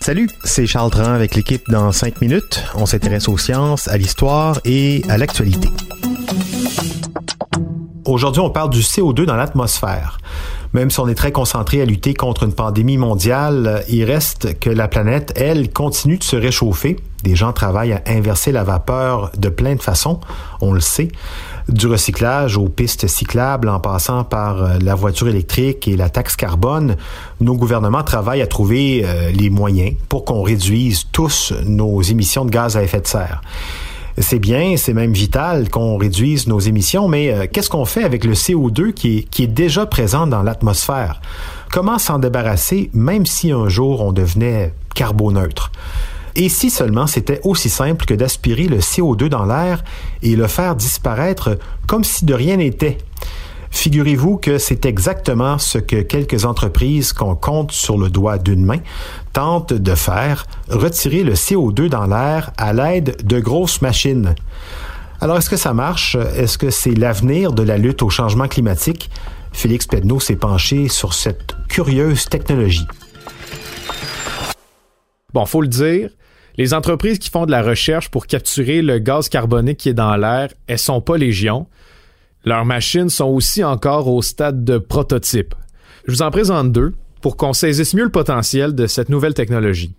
Salut, c'est Charles Dran avec l'équipe dans 5 minutes. On s'intéresse aux sciences, à l'histoire et à l'actualité. Aujourd'hui, on parle du CO2 dans l'atmosphère. Même si on est très concentré à lutter contre une pandémie mondiale, il reste que la planète, elle, continue de se réchauffer. Des gens travaillent à inverser la vapeur de plein de façons, on le sait du recyclage aux pistes cyclables en passant par euh, la voiture électrique et la taxe carbone, nos gouvernements travaillent à trouver euh, les moyens pour qu'on réduise tous nos émissions de gaz à effet de serre. C'est bien, c'est même vital qu'on réduise nos émissions, mais euh, qu'est-ce qu'on fait avec le CO2 qui est, qui est déjà présent dans l'atmosphère? Comment s'en débarrasser même si un jour on devenait carboneutre? Et si seulement c'était aussi simple que d'aspirer le CO2 dans l'air et le faire disparaître comme si de rien n'était. Figurez-vous que c'est exactement ce que quelques entreprises qu'on compte sur le doigt d'une main tentent de faire, retirer le CO2 dans l'air à l'aide de grosses machines. Alors, est-ce que ça marche? Est-ce que c'est l'avenir de la lutte au changement climatique? Félix Pedneau s'est penché sur cette curieuse technologie. Bon, faut le dire, les entreprises qui font de la recherche pour capturer le gaz carbonique qui est dans l'air, elles sont pas légion. Leurs machines sont aussi encore au stade de prototype. Je vous en présente deux pour qu'on saisisse mieux le potentiel de cette nouvelle technologie.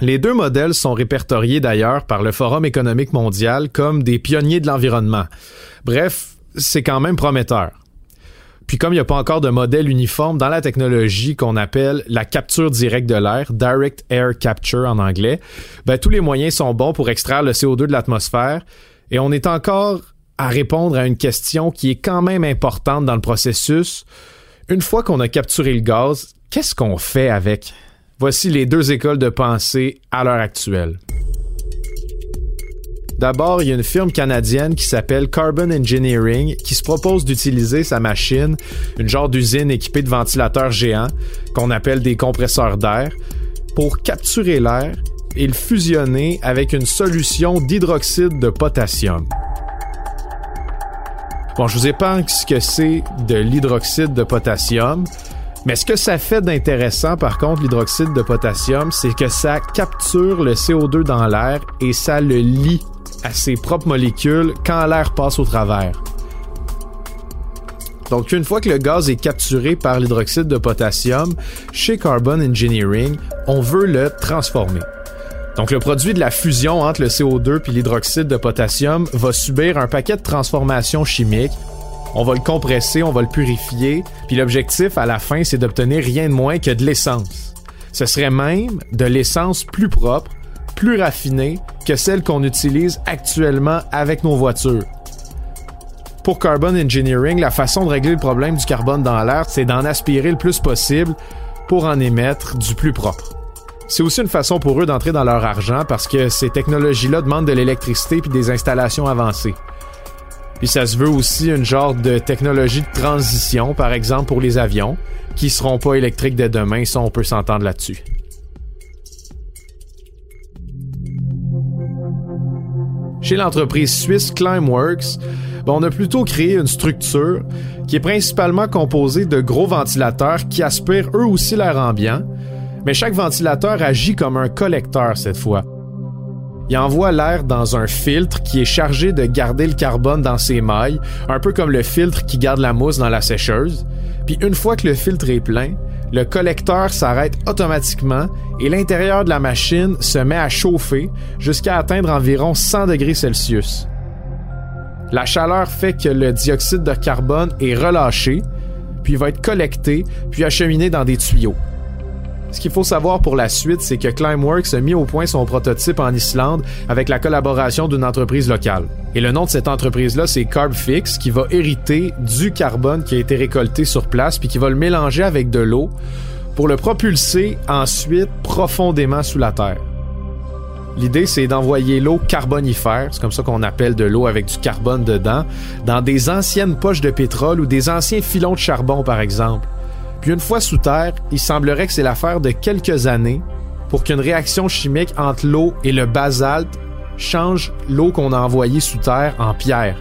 Les deux modèles sont répertoriés d'ailleurs par le Forum économique mondial comme des pionniers de l'environnement. Bref, c'est quand même prometteur. Puis comme il n'y a pas encore de modèle uniforme dans la technologie qu'on appelle la capture directe de l'air, Direct Air Capture en anglais, ben, tous les moyens sont bons pour extraire le CO2 de l'atmosphère et on est encore à répondre à une question qui est quand même importante dans le processus. Une fois qu'on a capturé le gaz, qu'est-ce qu'on fait avec? Voici les deux écoles de pensée à l'heure actuelle. D'abord, il y a une firme canadienne qui s'appelle Carbon Engineering qui se propose d'utiliser sa machine, une genre d'usine équipée de ventilateurs géants qu'on appelle des compresseurs d'air, pour capturer l'air et le fusionner avec une solution d'hydroxyde de potassium. Bon, je vous épargne ce que c'est de l'hydroxyde de potassium, mais ce que ça fait d'intéressant, par contre, l'hydroxyde de potassium, c'est que ça capture le CO2 dans l'air et ça le lie à ses propres molécules quand l'air passe au travers. Donc, une fois que le gaz est capturé par l'hydroxyde de potassium, chez Carbon Engineering, on veut le transformer. Donc, le produit de la fusion entre le CO2 et l'hydroxyde de potassium va subir un paquet de transformations chimiques. On va le compresser, on va le purifier, puis l'objectif à la fin, c'est d'obtenir rien de moins que de l'essence. Ce serait même de l'essence plus propre, plus raffinée que celle qu'on utilise actuellement avec nos voitures. Pour Carbon Engineering, la façon de régler le problème du carbone dans l'air, c'est d'en aspirer le plus possible pour en émettre du plus propre. C'est aussi une façon pour eux d'entrer dans leur argent parce que ces technologies-là demandent de l'électricité puis des installations avancées. Puis ça se veut aussi une genre de technologie de transition, par exemple pour les avions, qui seront pas électriques dès demain, ça on peut s'entendre là-dessus. Chez l'entreprise suisse Climeworks, ben, on a plutôt créé une structure qui est principalement composée de gros ventilateurs qui aspirent eux aussi l'air ambiant, mais chaque ventilateur agit comme un collecteur cette fois. Il envoie l'air dans un filtre qui est chargé de garder le carbone dans ses mailles, un peu comme le filtre qui garde la mousse dans la sécheuse. Puis une fois que le filtre est plein, le collecteur s'arrête automatiquement et l'intérieur de la machine se met à chauffer jusqu'à atteindre environ 100 degrés Celsius. La chaleur fait que le dioxyde de carbone est relâché, puis va être collecté, puis acheminé dans des tuyaux. Ce qu'il faut savoir pour la suite, c'est que Climeworks a mis au point son prototype en Islande avec la collaboration d'une entreprise locale. Et le nom de cette entreprise-là, c'est Carbfix, qui va hériter du carbone qui a été récolté sur place, puis qui va le mélanger avec de l'eau pour le propulser ensuite profondément sous la terre. L'idée, c'est d'envoyer l'eau carbonifère, c'est comme ça qu'on appelle de l'eau avec du carbone dedans, dans des anciennes poches de pétrole ou des anciens filons de charbon, par exemple. Une fois sous terre, il semblerait que c'est l'affaire de quelques années pour qu'une réaction chimique entre l'eau et le basalte change l'eau qu'on a envoyée sous terre en pierre.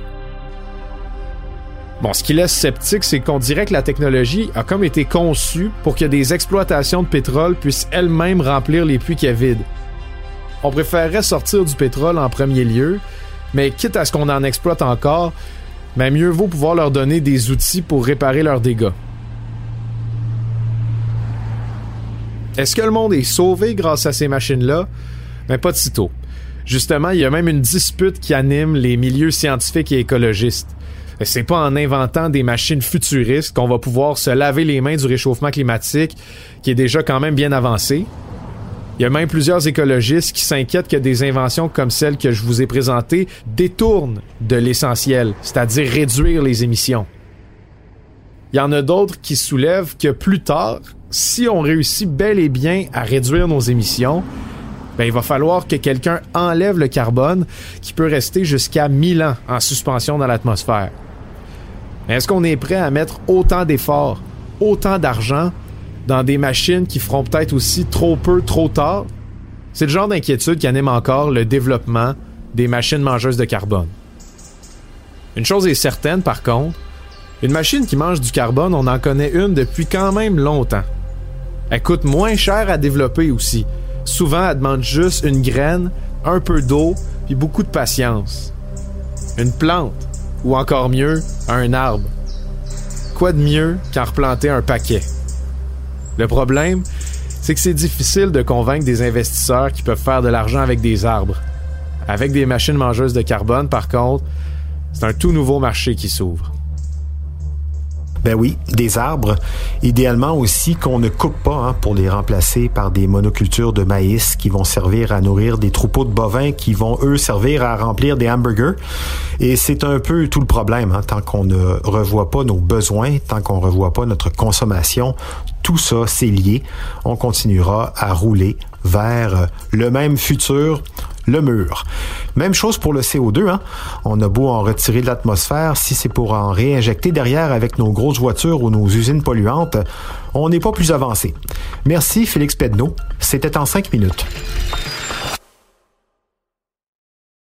Bon, ce qui laisse sceptique, c'est qu'on dirait que la technologie a comme été conçue pour que des exploitations de pétrole puissent elles-mêmes remplir les puits qui vides. On préférerait sortir du pétrole en premier lieu, mais quitte à ce qu'on en exploite encore, mais mieux vaut pouvoir leur donner des outils pour réparer leurs dégâts. Est-ce que le monde est sauvé grâce à ces machines-là? Ben pas de sitôt. Justement, il y a même une dispute qui anime les milieux scientifiques et écologistes. C'est pas en inventant des machines futuristes qu'on va pouvoir se laver les mains du réchauffement climatique, qui est déjà quand même bien avancé. Il y a même plusieurs écologistes qui s'inquiètent que des inventions comme celles que je vous ai présentées détournent de l'essentiel, c'est-à-dire réduire les émissions. Il y en a d'autres qui soulèvent que plus tard, si on réussit bel et bien à réduire nos émissions, ben, il va falloir que quelqu'un enlève le carbone qui peut rester jusqu'à 1000 ans en suspension dans l'atmosphère. Est-ce qu'on est prêt à mettre autant d'efforts, autant d'argent dans des machines qui feront peut-être aussi trop peu, trop tard? C'est le genre d'inquiétude qui anime encore le développement des machines mangeuses de carbone. Une chose est certaine, par contre, une machine qui mange du carbone, on en connaît une depuis quand même longtemps. Elle coûte moins cher à développer aussi. Souvent, elle demande juste une graine, un peu d'eau, puis beaucoup de patience. Une plante, ou encore mieux, un arbre. Quoi de mieux qu'en replanter un paquet? Le problème, c'est que c'est difficile de convaincre des investisseurs qui peuvent faire de l'argent avec des arbres. Avec des machines mangeuses de carbone, par contre, c'est un tout nouveau marché qui s'ouvre. Ben oui, des arbres. Idéalement aussi qu'on ne coupe pas hein, pour les remplacer par des monocultures de maïs qui vont servir à nourrir des troupeaux de bovins qui vont eux servir à remplir des hamburgers. Et c'est un peu tout le problème. Hein, tant qu'on ne revoit pas nos besoins, tant qu'on ne revoit pas notre consommation, tout ça, c'est lié. On continuera à rouler vers le même futur le mur. Même chose pour le CO2. Hein? On a beau en retirer de l'atmosphère, si c'est pour en réinjecter derrière avec nos grosses voitures ou nos usines polluantes, on n'est pas plus avancé. Merci Félix Pedneau. C'était en cinq minutes.